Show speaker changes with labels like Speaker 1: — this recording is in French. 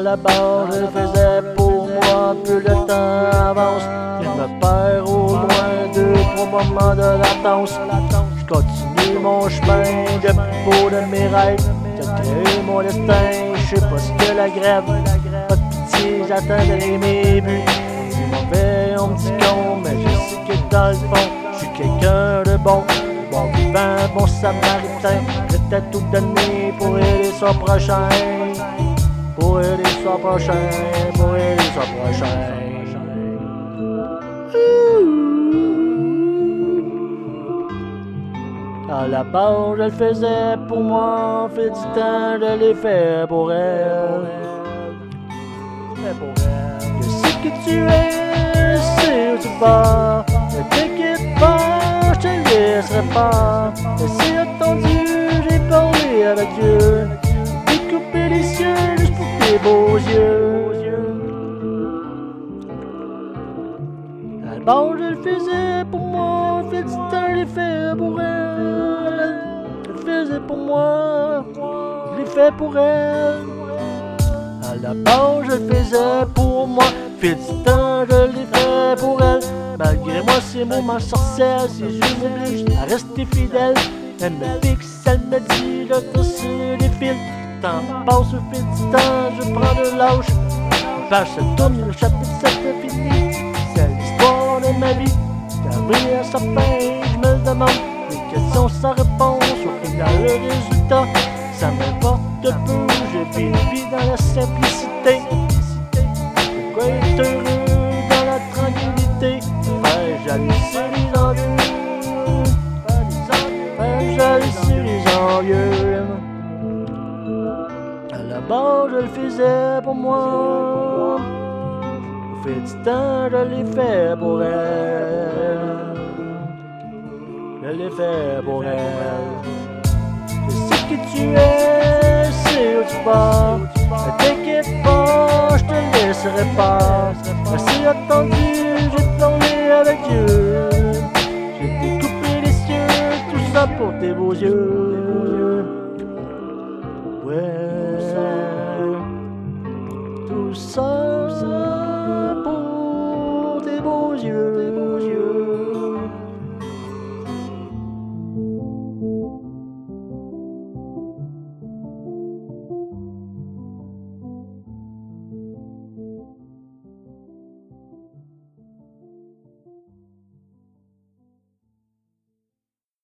Speaker 1: la barre, je faisais pour moi, plus le temps avance. Je me perds au loin de trois moments de latence. Je continue mon chemin de beau de mes rêves. J'ai mon destin, je sais pas ce que la grève. Pas de pitié, j'atteindrai mes buts. Mauvais, on me dit con, mais je sais que dans le fond, je suis quelqu'un de bon. Bon vivant, bon samaritain, à tout donner pour aider son prochain. Pour aider son prochain, pour aider son prochain. À la base, je le faisais pour moi, fait du temps, je l'ai fait pour elle. Pour elle. Je sais que tu es, sais où tu vas. Ne t'inquiète pas, je te laisserai pas. Et c'est attendu, j'ai parlé avec Dieu. Beaux yeux. Base, je le faisais pour moi, fait du temps, fait pour elle. Je le faisais pour moi, je l'ai fait pour elle. À la base, je le faisais pour moi. Fait du temps, je l'ai fait pour elle. Malgré moi, ces moments sorcières, ses yeux m'obligent à rester fidèle. Elle me fixe, elle me dit, je te sur les fils. Temps passe au fil du temps, je prends de l'âge. Page se tourne, le chapitre 7 est fini. C'est l'histoire de ma vie. D'arriver à sa fin, je me demande des questions sans réponse. Au final, le résultat, ça m'importe peu. Je vis dans la simplicité. Base, je le faisais pour moi. Au fil du temps, je l'ai fait pour elle. Je l'ai fait pour elle. Je sais que tu es, sais où tu vas. Ne t'inquiète pas, je te laisserai pas. Merci attendu, j'ai parlé avec Dieu. J'ai découpé les cieux, tout ça pour tes beaux yeux. Ouais, beaux yeux.